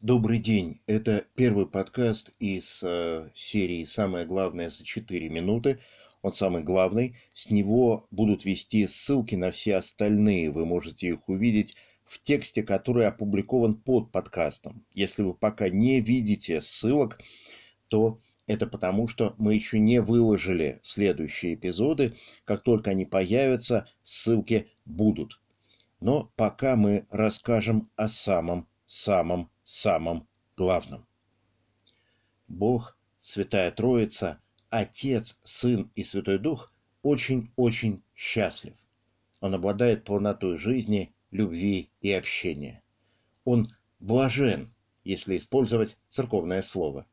Добрый день. Это первый подкаст из э, серии «Самое главное за 4 минуты». Он самый главный. С него будут вести ссылки на все остальные. Вы можете их увидеть в тексте, который опубликован под подкастом. Если вы пока не видите ссылок, то это потому, что мы еще не выложили следующие эпизоды. Как только они появятся, ссылки будут. Но пока мы расскажем о самом-самом самом главном. Бог, Святая Троица, Отец, Сын и Святой Дух очень-очень счастлив. Он обладает полнотой жизни, любви и общения. Он блажен, если использовать церковное слово.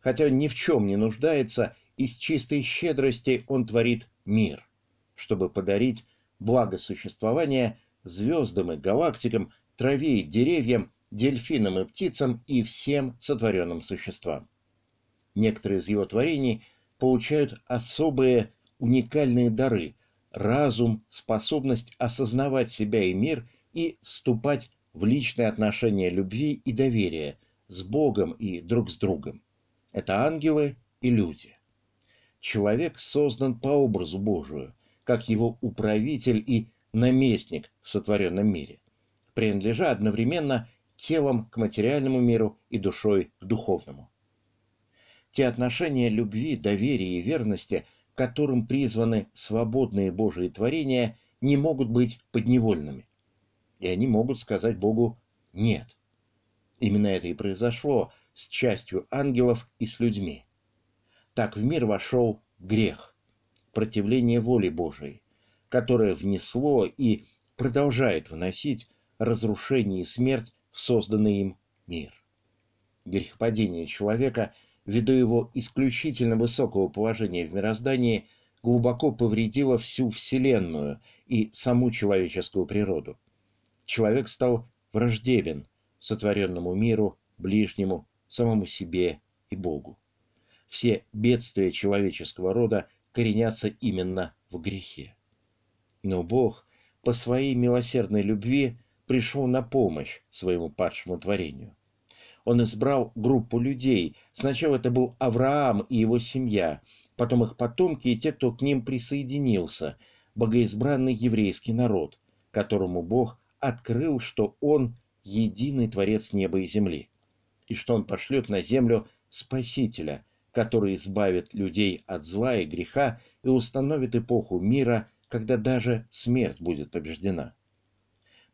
Хотя ни в чем не нуждается, из чистой щедрости он творит мир, чтобы подарить благо существования звездам и галактикам, траве и деревьям дельфинам и птицам и всем сотворенным существам. Некоторые из его творений получают особые уникальные дары – разум, способность осознавать себя и мир и вступать в личные отношения любви и доверия с Богом и друг с другом. Это ангелы и люди. Человек создан по образу Божию, как его управитель и наместник в сотворенном мире, принадлежа одновременно телом к материальному миру и душой к духовному. Те отношения любви, доверия и верности, которым призваны свободные Божьи творения, не могут быть подневольными. И они могут сказать Богу «нет». Именно это и произошло с частью ангелов и с людьми. Так в мир вошел грех, противление воли Божией, которое внесло и продолжает вносить разрушение и смерть в созданный им мир. Грехопадение человека, ввиду его исключительно высокого положения в мироздании, глубоко повредило всю Вселенную и саму человеческую природу. Человек стал враждебен сотворенному миру, ближнему, самому себе и Богу. Все бедствия человеческого рода коренятся именно в грехе. Но Бог по своей милосердной любви пришел на помощь своему падшему творению. Он избрал группу людей. Сначала это был Авраам и его семья, потом их потомки и те, кто к ним присоединился, богоизбранный еврейский народ, которому Бог открыл, что Он единый Творец неба и земли, и что Он пошлет на землю Спасителя, который избавит людей от зла и греха и установит эпоху мира, когда даже смерть будет побеждена.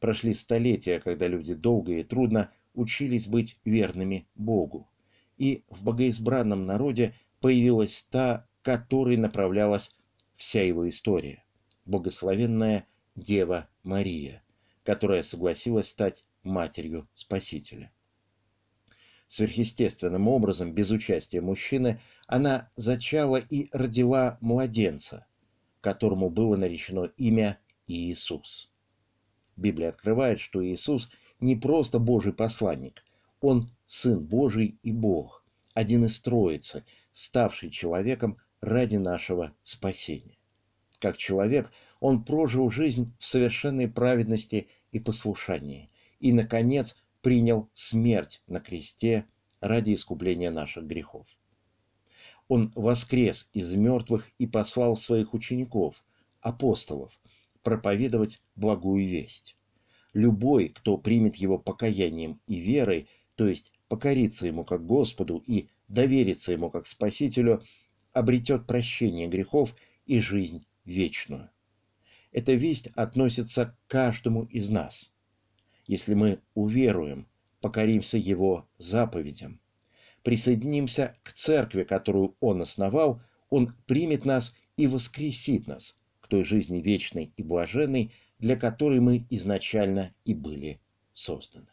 Прошли столетия, когда люди долго и трудно учились быть верными Богу. И в богоизбранном народе появилась та, которой направлялась вся его история. Богословенная Дева Мария, которая согласилась стать матерью Спасителя. Сверхъестественным образом, без участия мужчины, она зачала и родила младенца, которому было наречено имя Иисус. Библия открывает, что Иисус не просто Божий посланник, Он Сын Божий и Бог, один из Троицы, ставший человеком ради нашего спасения. Как человек, Он прожил жизнь в совершенной праведности и послушании, и, наконец, принял смерть на кресте ради искупления наших грехов. Он воскрес из мертвых и послал своих учеников, апостолов, проповедовать благую весть. Любой, кто примет его покаянием и верой, то есть покорится ему как Господу и доверится ему как Спасителю, обретет прощение грехов и жизнь вечную. Эта весть относится к каждому из нас. Если мы уверуем, покоримся Его заповедям, присоединимся к церкви, которую Он основал, Он примет нас и воскресит нас той жизни вечной и блаженной, для которой мы изначально и были созданы.